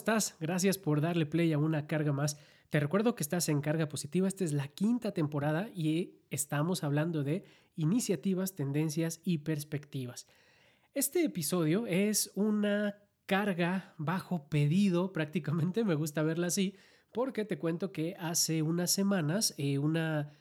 estás? Gracias por darle play a una carga más. Te recuerdo que estás en Carga Positiva, esta es la quinta temporada y estamos hablando de iniciativas, tendencias y perspectivas. Este episodio es una carga bajo pedido, prácticamente me gusta verla así, porque te cuento que hace unas semanas eh, una,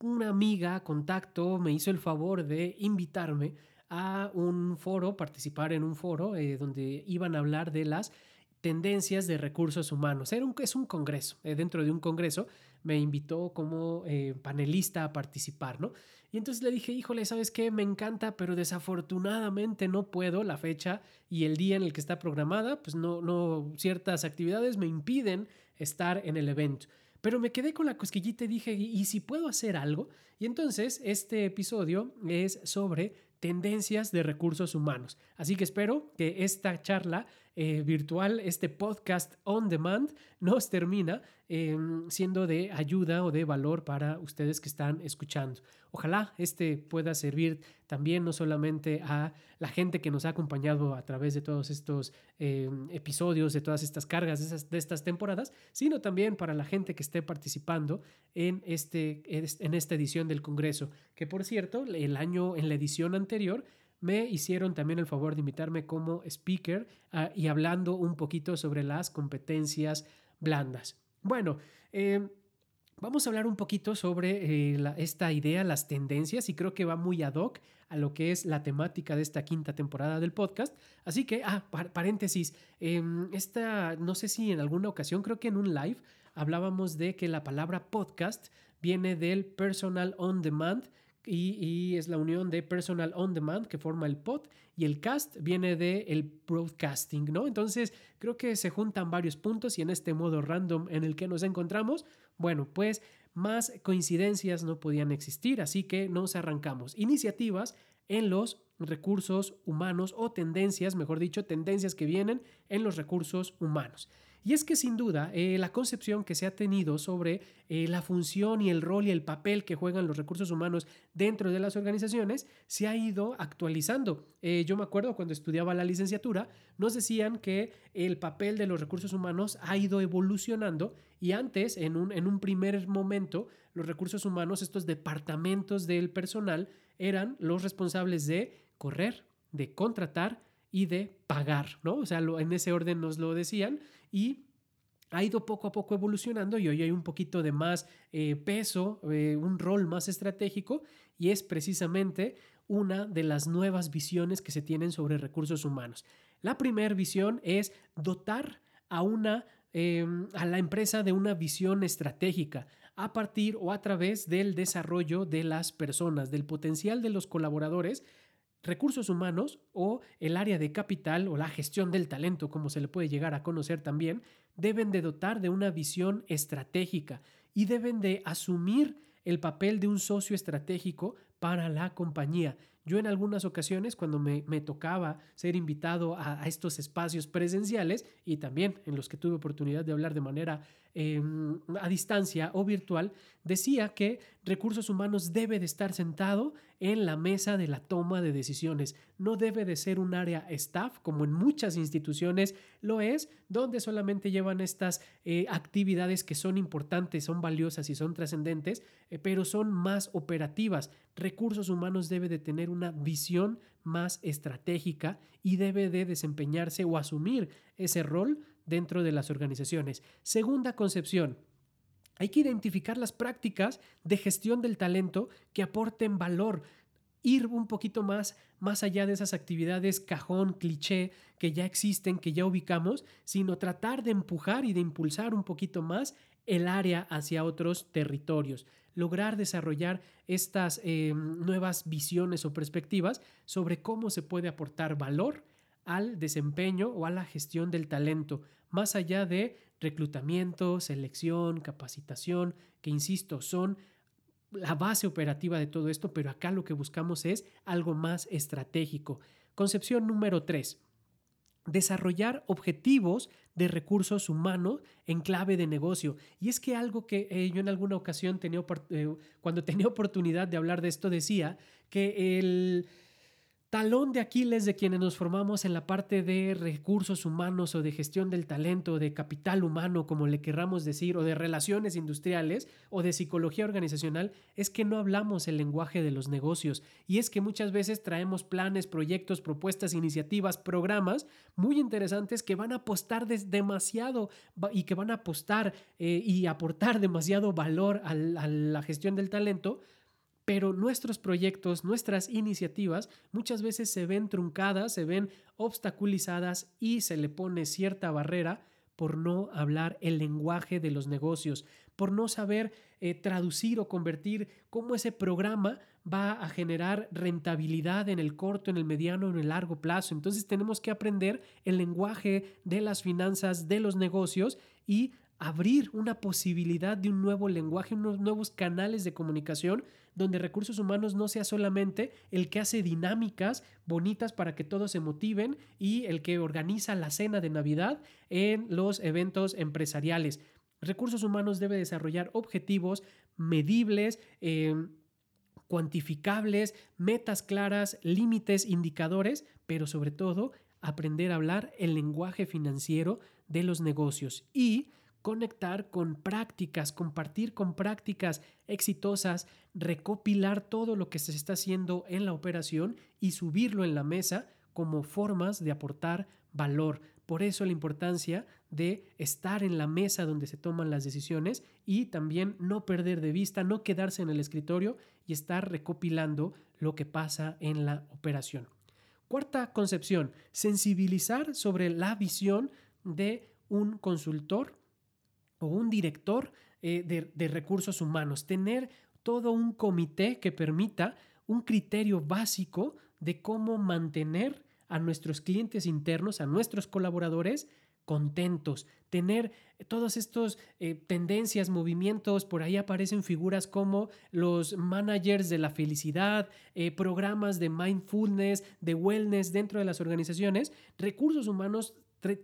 una amiga, contacto, me hizo el favor de invitarme a un foro, participar en un foro eh, donde iban a hablar de las tendencias de recursos humanos. Era un, es un congreso, eh, dentro de un congreso me invitó como eh, panelista a participar, ¿no? Y entonces le dije, híjole, ¿sabes qué? Me encanta, pero desafortunadamente no puedo, la fecha y el día en el que está programada, pues no, no, ciertas actividades me impiden estar en el evento. Pero me quedé con la cosquillita y dije, ¿y si puedo hacer algo? Y entonces este episodio es sobre tendencias de recursos humanos. Así que espero que esta charla eh, virtual, este podcast on demand, nos termina em, siendo de ayuda o de valor para ustedes que están escuchando. Ojalá este pueda servir también no solamente a la gente que nos ha acompañado a través de todos estos em, episodios, de todas estas cargas de, de, estas temporadas, sino también para la gente que esté participando en, este, en esta edición del Congreso, que por cierto, el año en la edición anterior me hicieron también el favor de invitarme como speaker uh, y hablando un poquito sobre las competencias blandas. Bueno, eh, vamos a hablar un poquito sobre eh, esta idea, las tendencias, y creo que va muy ad hoc a lo que es la temática de esta quinta temporada del podcast. Así que, ah, paréntesis, eh, esta, no sé si en alguna ocasión, creo que en un live hablábamos de que la palabra podcast viene del personal on demand, y, es la unión de personal on demand que forma el pod y el cast viene de el broadcasting, ¿no? Entonces creo que se juntan varios puntos y en este modo random en el que nos encontramos, bueno, pues más coincidencias no podían existir, así que nos arrancamos. Iniciativas en los recursos humanos o tendencias, mejor dicho, tendencias que vienen en los recursos humanos. Y es que sin duda eh, la concepción que se ha tenido sobre eh, la función y el rol y el papel que juegan los recursos humanos dentro de las organizaciones se ha ido actualizando. Eh, yo me acuerdo cuando estudiaba la licenciatura, nos decían que el papel de los recursos humanos ha ido evolucionando y antes, en un, en un primer momento, los recursos humanos, estos departamentos del personal, eran los responsables de correr, de contratar, y de pagar, ¿no? O sea, en ese orden nos lo decían y ha ido poco a poco evolucionando y hoy hay un poquito de más eh, peso, eh, un rol más estratégico y es precisamente una de las nuevas visiones que se tienen sobre recursos humanos. La primera visión es dotar a una em, a la empresa de una visión estratégica a partir o a través del desarrollo de las personas, del potencial de los colaboradores recursos humanos o el área de capital o la gestión del talento, como se le puede llegar a conocer también, deben de dotar de una visión estratégica y deben de asumir el papel de un socio estratégico para la compañía. Yo en algunas ocasiones, cuando me, tocaba ser invitado a, estos espacios presenciales y también en los que tuve oportunidad de hablar de manera em, a distancia o virtual, decía que recursos humanos debe de estar sentado en la mesa de la toma de decisiones. No debe de ser un área staff, como en muchas instituciones lo es, donde solamente llevan estas eh, actividades que son importantes, son valiosas y son trascendentes, eh, pero son más operativas. Recursos humanos debe de tener una visión más estratégica y debe de desempeñarse o asumir ese rol dentro de las organizaciones. Segunda concepción, hay que identificar las prácticas de gestión del talento que aporten valor, ir un poquito más más allá de esas actividades cajón, cliché que ya existen, que ya ubicamos, sino tratar de empujar y de impulsar un poquito más el área hacia otros territorios, lograr desarrollar estas eh, nuevas visiones o perspectivas sobre cómo se puede aportar valor al desempeño o a la gestión del talento, más allá de reclutamiento, selección, capacitación, que insisto, son la base operativa de todo esto, pero acá lo que buscamos es algo más estratégico. Concepción número 3. Desarrollar objetivos de recursos humanos en clave de negocio. Y es que algo que eh, yo en alguna ocasión tenía, eh, cuando tenía oportunidad de hablar de esto, decía que el talón de Aquiles de quienes nos formamos en la parte de recursos humanos o de gestión del talento, de capital humano, como le querramos decir, o de relaciones industriales o de psicología organizacional, es que no hablamos el lenguaje de los negocios. Y es que muchas veces traemos planes, proyectos, propuestas, iniciativas, programas muy interesantes que van a apostar demasiado y que van a apostar eh, y aportar demasiado valor a la gestión del talento pero nuestros proyectos, nuestras iniciativas muchas veces se ven truncadas, se ven obstaculizadas y se le pone cierta barrera por no hablar el lenguaje de los negocios, por no saber eh, traducir o convertir cómo ese programa va a generar rentabilidad en el corto, en el mediano, en el largo plazo. Entonces tenemos que aprender el lenguaje de las finanzas, de los negocios y abrir una posibilidad de un nuevo lenguaje, unos nuevos canales de comunicación donde recursos humanos no sea solamente el que hace dinámicas bonitas para que todos se motiven y el que organiza la cena de Navidad en los eventos empresariales. Recursos humanos debe desarrollar objetivos medibles, eh, cuantificables, metas claras, límites, indicadores, pero sobre todo aprender a hablar el lenguaje financiero de los negocios y conectar con prácticas, compartir con prácticas exitosas, recopilar todo lo que se está haciendo en la operación y subirlo en la mesa como formas de aportar valor. Por eso la importancia de estar en la mesa donde se toman las decisiones y también no perder de vista, no quedarse en el escritorio y estar recopilando lo que pasa en la operación. Cuarta concepción, sensibilizar sobre la visión de un consultor o un director eh, de, recursos humanos, tener todo un comité que permita un criterio básico de cómo mantener a nuestros clientes internos, a nuestros colaboradores contentos, tener todas estas eh, tendencias, movimientos, por ahí aparecen figuras como los managers de la felicidad, eh, programas de mindfulness, de wellness dentro de las organizaciones, recursos humanos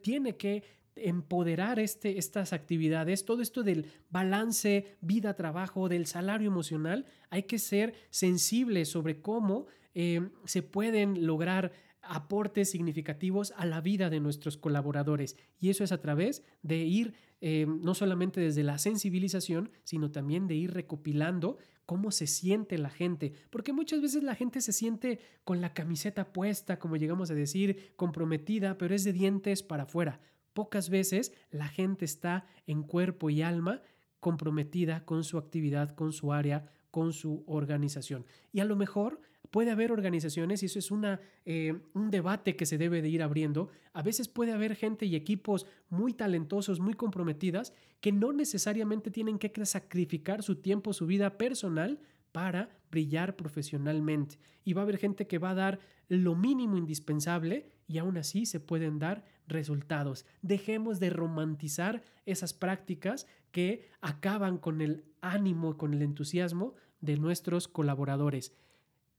tiene que empoderar este, estas actividades, todo esto del balance vida-trabajo, del salario emocional, hay que ser sensibles sobre cómo eh, se pueden lograr aportes significativos a la vida de nuestros colaboradores. Y eso es a través de ir eh, no solamente desde la sensibilización, sino también de ir recopilando cómo se siente la gente, porque muchas veces la gente se siente con la camiseta puesta, como llegamos a decir, comprometida, pero es de dientes para afuera. Pocas veces la gente está en cuerpo y alma comprometida con su actividad, con su área, con su organización. Y a lo mejor puede haber organizaciones, y eso es una, eh, un debate que se debe de ir abriendo, a veces puede haber gente y equipos muy talentosos, muy comprometidas, que no necesariamente tienen que sacrificar su tiempo, su vida personal para brillar profesionalmente. Y va a haber gente que va a dar lo mínimo indispensable y aún así se pueden dar resultados. Dejemos de romantizar esas prácticas que acaban con el ánimo, con el entusiasmo de nuestros colaboradores.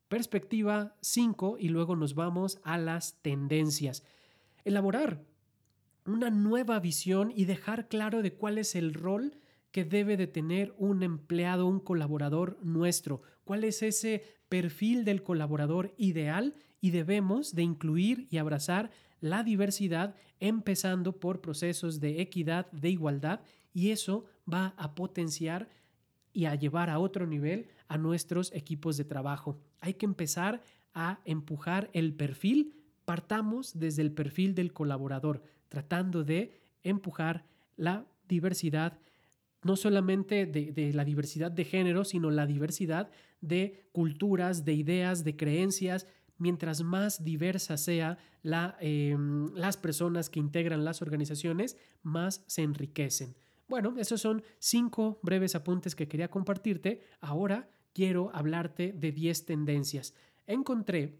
Perspectiva 5 y luego nos vamos a las tendencias. Elaborar una nueva visión y dejar claro de cuál es el rol que debe de tener un empleado, un colaborador nuestro, cuál es ese perfil del colaborador ideal y debemos de incluir y abrazar la diversidad empezando por procesos de equidad, de igualdad y eso va a potenciar y a llevar a otro nivel a nuestros equipos de trabajo. Hay que empezar a empujar el perfil, partamos desde el perfil del colaborador, tratando de empujar la diversidad, no solamente de, la diversidad de género, sino la diversidad de culturas, de ideas, de creencias, mientras más diversa sea la, em, las personas que integran las organizaciones, más se enriquecen. Bueno, esos son cinco breves apuntes que quería compartirte. Ahora quiero hablarte de 10 tendencias. Encontré,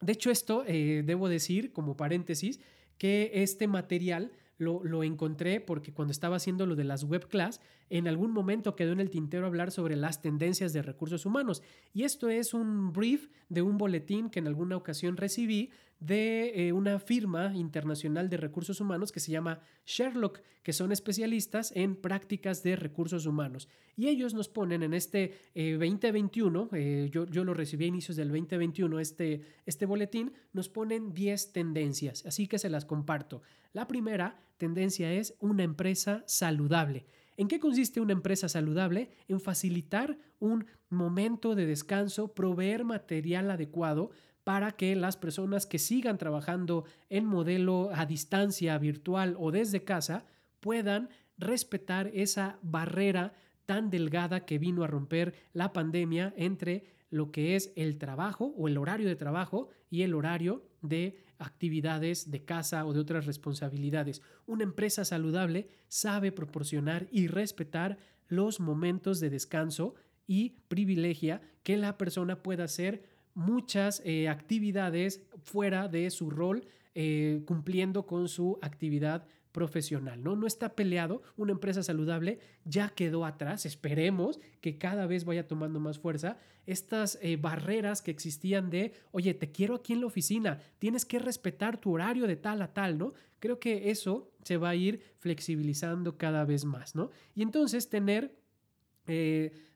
de hecho esto, eh, debo decir como paréntesis, que este material lo, encontré porque cuando estaba haciendo lo de las web class, en algún momento quedó en el tintero hablar sobre las tendencias de recursos humanos. Y esto es un brief de un boletín que en alguna ocasión recibí de eh, una firma internacional de recursos humanos que se llama Sherlock, que son especialistas en prácticas de recursos humanos. Y ellos nos ponen en este 2021, eh, eh, yo, yo, lo recibí a inicios del 2021, este, este boletín, nos ponen 10 tendencias, así que se las comparto. La primera tendencia es una empresa saludable. ¿En qué consiste una empresa saludable? En facilitar un momento de descanso, proveer material adecuado para que las personas que sigan trabajando en modelo a distancia, virtual o desde casa, puedan respetar esa barrera tan delgada que vino a romper la pandemia entre lo que es el trabajo o el horario de trabajo y el horario de actividades de casa o de otras responsabilidades. Una empresa saludable sabe proporcionar y respetar los momentos de descanso y privilegia que la persona pueda hacer muchas eh, actividades fuera de su rol, eh, cumpliendo con su actividad profesional, ¿no? No está peleado, una empresa saludable ya quedó atrás, esperemos que cada vez vaya tomando más fuerza estas eh, barreras que existían de, oye, te quiero aquí en la oficina, tienes que respetar tu horario de tal a tal, ¿no? Creo que eso se va a ir flexibilizando cada vez más, ¿no? Y entonces tener...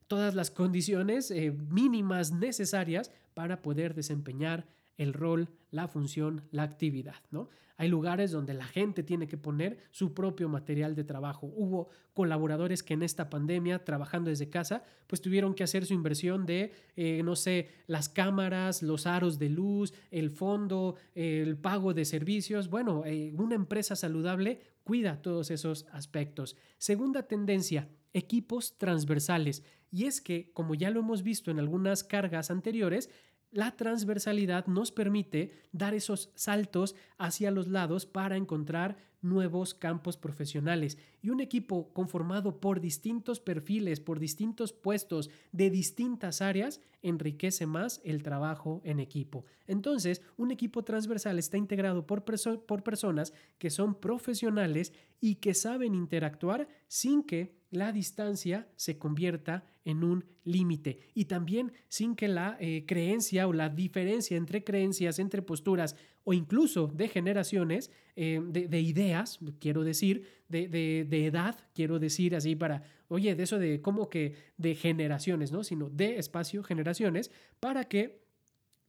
Todas las condiciones mínimas necesarias para poder desempeñar el rol, la función, la actividad, ¿no? Hay lugares donde la gente tiene que poner su propio material de trabajo. Hubo colaboradores que en esta pandemia, trabajando desde casa, pues tuvieron que hacer su inversión de, eh, no sé, las cámaras, los aros de luz, el fondo, el pago de servicios. Bueno, eh, una empresa saludable cuida todos esos aspectos. Segunda tendencia, equipos transversales. Y es que, como ya lo hemos visto en algunas cargas anteriores, la transversalidad nos permite dar esos saltos hacia los lados para encontrar nuevos campos profesionales. Y un equipo conformado por distintos perfiles, por distintos puestos de distintas áreas, enriquece más el trabajo en equipo. Entonces, un equipo transversal está integrado por, por personas que son profesionales y que saben interactuar sin que la distancia se convierta en un límite y también sin que la eh, creencia o la diferencia entre creencias, entre posturas o incluso de generaciones, eh, de, ideas, quiero decir, de, edad, quiero decir así para, oye, de eso de como que de generaciones, ¿no? Sino de espacio, generaciones, para que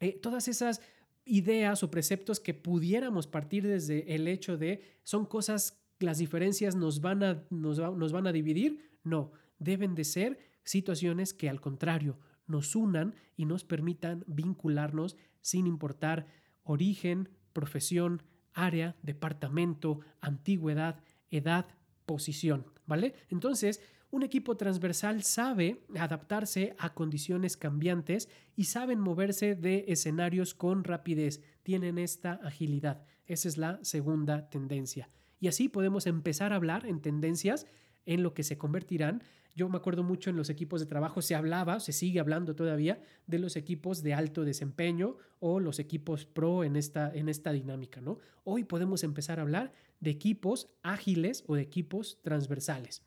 eh, todas esas ideas o preceptos que pudiéramos partir desde el hecho de son cosas las diferencias nos van a, nos, nos van a dividir. No, deben de ser situaciones que al contrario nos unan y nos permitan vincularnos sin importar origen, profesión, área, departamento, antigüedad, edad, posición, ¿vale? Entonces, un equipo transversal sabe adaptarse a condiciones cambiantes y saben moverse de escenarios con rapidez, tienen esta agilidad. Esa es la segunda tendencia. Y así podemos empezar a hablar en tendencias en lo que se convertirán. Yo me acuerdo mucho en los equipos de trabajo, se hablaba, se sigue hablando todavía de los equipos de alto desempeño o los equipos pro en esta, en esta dinámica, ¿no? Hoy podemos empezar a hablar de equipos ágiles o de equipos transversales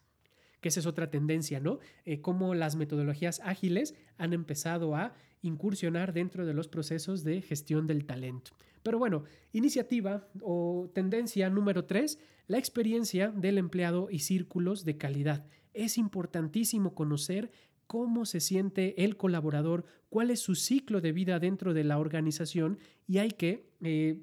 que esa es otra tendencia, ¿no? Eh, cómo las metodologías ágiles han empezado a incursionar dentro de los procesos de gestión del talento. Pero bueno, iniciativa o tendencia número tres, la experiencia del empleado y círculos de calidad. Es importantísimo conocer cómo se siente el colaborador, cuál es su ciclo de vida dentro de la organización y hay que eh,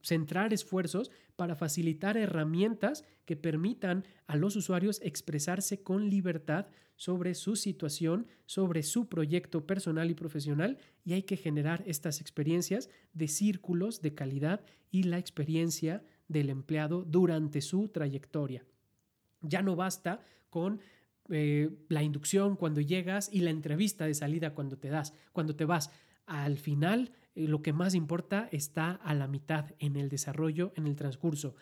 centrar esfuerzos para facilitar herramientas que permitan a los usuarios expresarse con libertad sobre su situación, sobre su proyecto personal y profesional y hay que generar estas experiencias de círculos de calidad y la experiencia del empleado durante su trayectoria. Ya no basta con eh, la inducción cuando llegas y la entrevista de salida cuando te das, cuando te vas. Al final eh, lo que más importa está a la mitad en el desarrollo, en el transcurso.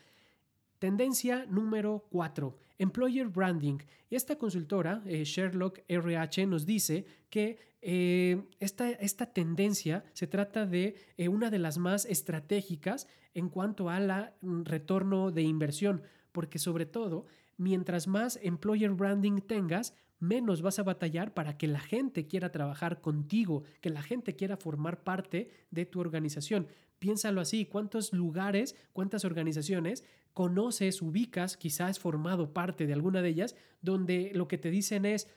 Tendencia número 4, Employer Branding. Esta consultora, eh, Sherlock RH, nos dice que eh, esta, esta, tendencia se trata de una de las más estratégicas en cuanto a la mm, retorno de inversión, porque sobre todo, mientras más Employer Branding tengas, menos vas a batallar para que la gente quiera trabajar contigo, que la gente quiera formar parte de tu organización. Piénsalo así, ¿cuántos lugares, cuántas organizaciones conoces, ubicas, quizás formado parte de alguna de ellas, donde lo que te dicen es,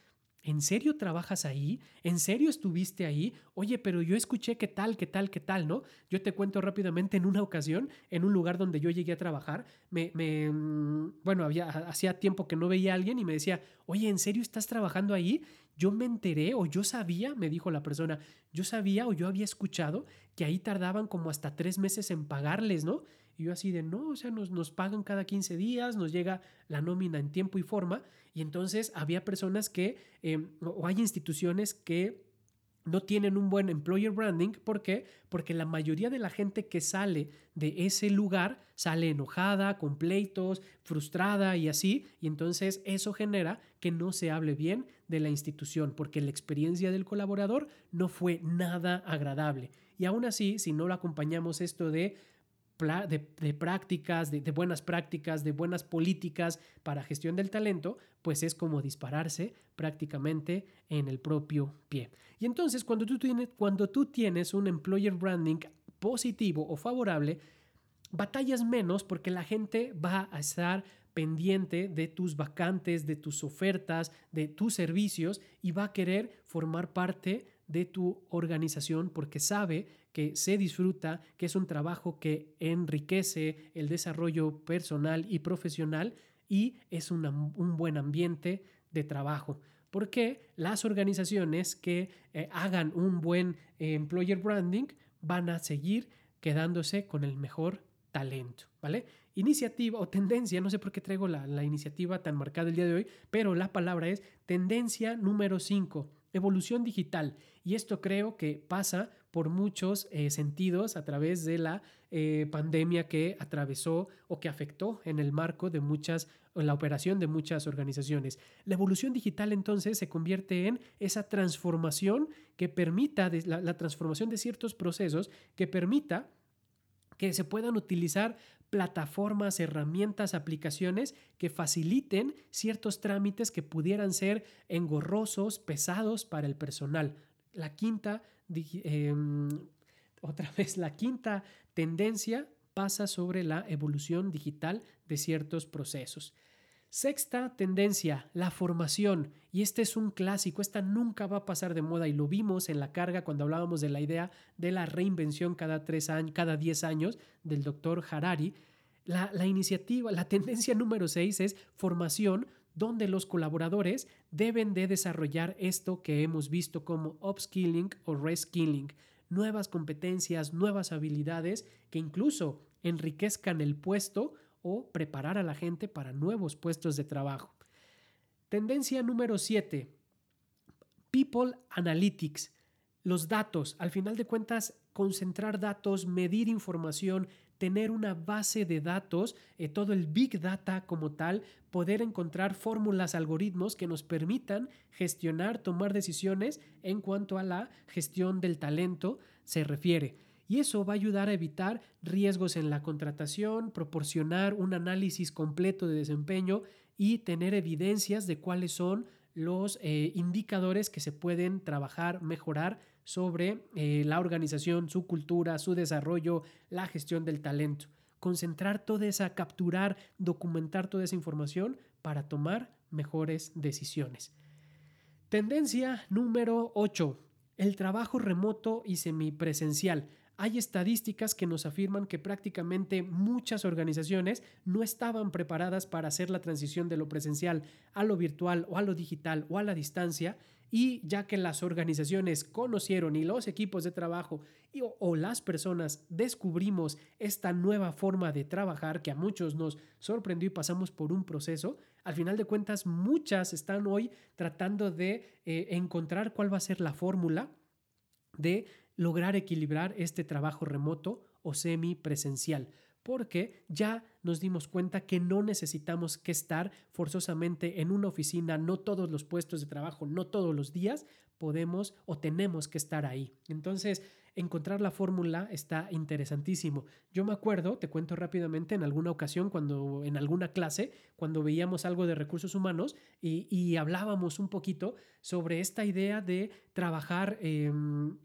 ¿En serio trabajas ahí? ¿En serio estuviste ahí? Oye, pero yo escuché qué tal, qué tal, qué tal, ¿no? Yo te cuento rápidamente en una ocasión, en un lugar donde yo llegué a trabajar, me, me mm, bueno, había, hacía tiempo que no veía a alguien y me decía, oye, ¿en serio estás trabajando ahí? Yo me enteré o yo sabía, me dijo la persona, yo sabía o yo había escuchado que ahí tardaban como hasta tres meses en pagarles, ¿no? Y yo así de, no, o sea, nos, nos pagan cada 15 días, nos llega la nómina en tiempo y forma. Y entonces había personas que, em, o hay instituciones que no tienen un buen employer branding. ¿Por qué? Porque la mayoría de la gente que sale de ese lugar sale enojada, con pleitos, frustrada y así. Y entonces eso genera que no se hable bien de la institución porque la experiencia del colaborador no fue nada agradable. Y aún así, si no lo acompañamos esto de de, prácticas, de, buenas prácticas, de buenas políticas para gestión del talento, pues es como dispararse prácticamente en el propio pie. Y entonces cuando tú tienes, cuando tú tienes un employer branding positivo o favorable, batallas menos porque la gente va a estar pendiente de tus vacantes, de tus ofertas, de tus servicios y va a querer formar parte de tu organización porque sabe que se disfruta, que es un trabajo que enriquece el desarrollo personal y profesional y es un buen ambiente de trabajo. Porque las organizaciones que eh, hagan un buen eh, employer branding van a seguir quedándose con el mejor talento, ¿vale? Iniciativa o tendencia, no sé por qué traigo la, la iniciativa tan marcada el día de hoy, pero la palabra es tendencia número 5, evolución digital. Y esto creo que pasa por muchos eh, sentidos a través de la eh, pandemia que atravesó o que afectó en el marco de muchas, la operación de muchas organizaciones. La evolución digital entonces se convierte en esa transformación que permita, la transformación de ciertos procesos que permita que se puedan utilizar plataformas, herramientas, aplicaciones que faciliten ciertos trámites que pudieran ser engorrosos, pesados para el personal. La quinta Em, otra vez, la quinta tendencia pasa sobre la evolución digital de ciertos procesos. Sexta tendencia, la formación. Y este es un clásico, esta nunca va a pasar de moda y lo vimos en la carga cuando hablábamos de la idea de la reinvención cada tres años, cada diez años del doctor Harari. La, iniciativa, la tendencia número seis es formación donde los colaboradores deben de desarrollar esto que hemos visto como upskilling o reskilling, nuevas competencias, nuevas habilidades que incluso enriquezcan el puesto o preparar a la gente para nuevos puestos de trabajo. Tendencia número 7. People Analytics. Los datos. Al final de cuentas, concentrar datos, medir información, tener una base de datos, eh, todo el big data como tal, poder encontrar fórmulas, algoritmos que nos permitan gestionar, tomar decisiones en cuanto a la gestión del talento se refiere. Y eso va a ayudar a evitar riesgos en la contratación, proporcionar un análisis completo de desempeño y tener evidencias de cuáles son los eh, indicadores que se pueden trabajar, mejorar sobre eh, la organización, su cultura, su desarrollo, la gestión del talento. Concentrar toda esa, capturar, documentar toda esa información para tomar mejores decisiones. Tendencia número 8. El trabajo remoto y semipresencial. Hay estadísticas que nos afirman que prácticamente muchas organizaciones no estaban preparadas para hacer la transición de lo presencial a lo virtual o a lo digital o a la distancia y ya que las organizaciones conocieron y los equipos de trabajo o, las personas descubrimos esta nueva forma de trabajar que a muchos nos sorprendió y pasamos por un proceso, al final de cuentas muchas están hoy tratando de eh, encontrar cuál va a ser la fórmula de lograr equilibrar este trabajo remoto o semipresencial, porque ya nos dimos cuenta que no necesitamos que estar forzosamente en una oficina, no todos los puestos de trabajo, no todos los días podemos o tenemos que estar ahí. Entonces, encontrar la fórmula está interesantísimo. Yo me acuerdo, te cuento rápidamente, en alguna ocasión, cuando en alguna clase, cuando veíamos algo de recursos humanos y, hablábamos un poquito sobre esta idea de trabajar... Em,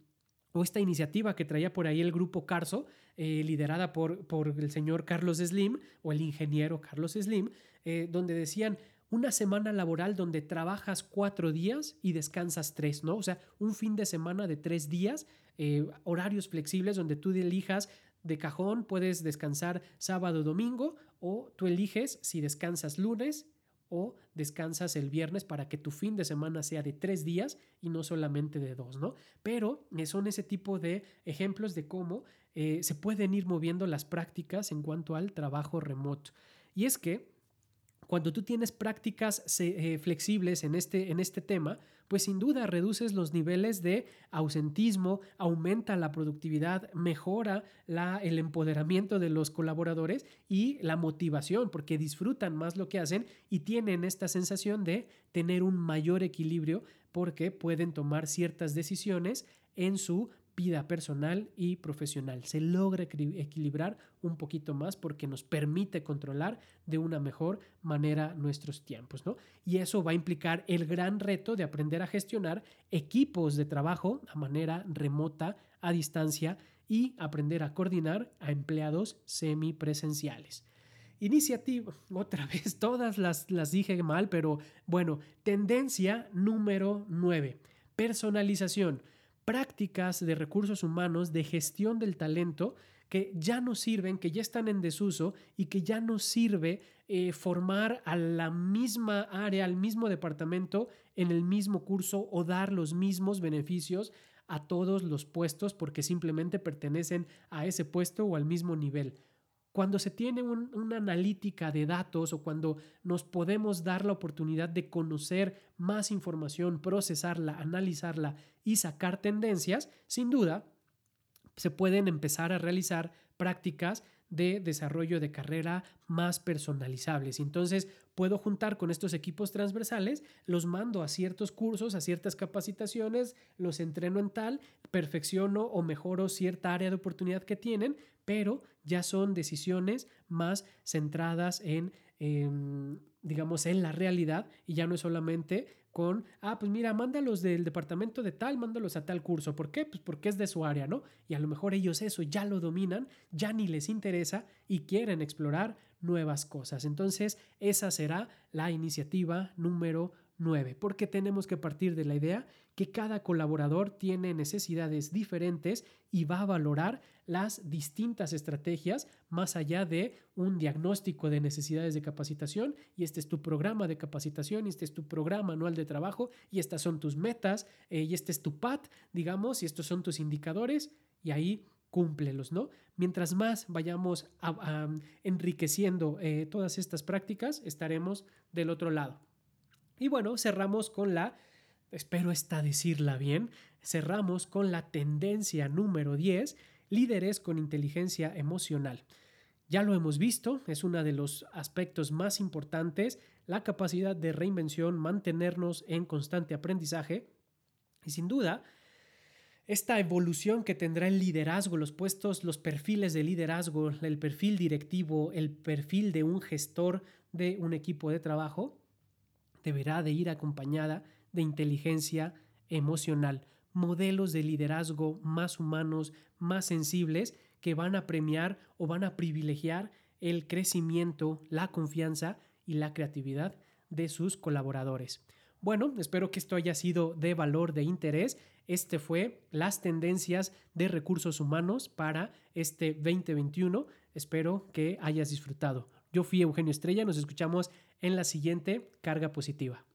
o esta iniciativa que traía por ahí el grupo Carso, eh, liderada por, por, el señor Carlos Slim o el ingeniero Carlos Slim, eh, donde decían una semana laboral donde trabajas cuatro días y descansas tres, ¿no? O sea, un fin de semana de tres días, eh, horarios flexibles donde tú elijas de cajón, puedes descansar sábado, domingo, o tú eliges si descansas lunes o descansas el viernes para que tu fin de semana sea de tres días y no solamente de dos, ¿no? Pero eh, son ese tipo de ejemplos de cómo eh, se pueden ir moviendo las prácticas en cuanto al trabajo remoto. Y es que cuando tú tienes prácticas eh, flexibles en este, en este tema, pues sin duda reduces los niveles de ausentismo, aumenta la productividad, mejora el empoderamiento de los colaboradores y la motivación, porque disfrutan más lo que hacen y tienen esta sensación de tener un mayor equilibrio porque pueden tomar ciertas decisiones en su vida personal y profesional. Se logra equilibrar un poquito más porque nos permite controlar de una mejor manera nuestros tiempos, ¿no? Y eso va a implicar el gran reto de aprender a gestionar equipos de trabajo a manera remota, a distancia y aprender a coordinar a empleados semipresenciales. Iniciativa, otra vez, todas las, las dije mal, pero bueno, tendencia número 9, personalización prácticas de recursos humanos, de gestión del talento, que ya no sirven, que ya están en desuso y que ya no sirve eh, formar a la misma área, al mismo departamento en el mismo curso o dar los mismos beneficios a todos los puestos porque simplemente pertenecen a ese puesto o al mismo nivel. Cuando se tiene una analítica de datos o cuando nos podemos dar la oportunidad de conocer más información, procesarla, analizarla y sacar tendencias, sin duda se pueden empezar a realizar prácticas de desarrollo de carrera más personalizables. Entonces, puedo juntar con estos equipos transversales, los mando a ciertos cursos, a ciertas capacitaciones, los entreno en tal, perfecciono o mejoro cierta área de oportunidad que tienen, pero ya son decisiones más centradas en, em, digamos, en la realidad y ya no es solamente con, ah, pues mira, mándalos del departamento de tal, mándalos a tal curso. ¿Por qué? Pues porque es de su área, ¿no? Y a lo mejor ellos eso ya lo dominan, ya ni les interesa y quieren explorar nuevas cosas. Entonces, esa será la iniciativa número 9, porque tenemos que partir de la idea que cada colaborador tiene necesidades diferentes y va a valorar las distintas estrategias más allá de un diagnóstico de necesidades de capacitación y este es tu programa de capacitación y este es tu programa anual de trabajo y estas son tus metas eh, y este es tu PAT, digamos, y estos son tus indicadores y ahí cúmplelos, ¿no? Mientras más vayamos enriqueciendo eh, todas estas prácticas, estaremos del otro lado. Y bueno, cerramos con la, espero esta decirla bien, cerramos con la tendencia número 10, líderes con inteligencia emocional. Ya lo hemos visto, es uno de los aspectos más importantes, la capacidad de reinvención, mantenernos en constante aprendizaje y sin duda, esta evolución que tendrá el liderazgo, los puestos, los perfiles de liderazgo, el perfil directivo, el perfil de un gestor de un equipo de trabajo, deberá de ir acompañada de inteligencia emocional, modelos de liderazgo más humanos, más sensibles, que van a premiar o van a privilegiar el crecimiento, la confianza y la creatividad de sus colaboradores. Bueno, espero que esto haya sido de valor, de interés. Este fue las tendencias de recursos humanos para este 2021. Espero que hayas disfrutado. Yo fui Eugenio Estrella, nos escuchamos en la siguiente carga positiva.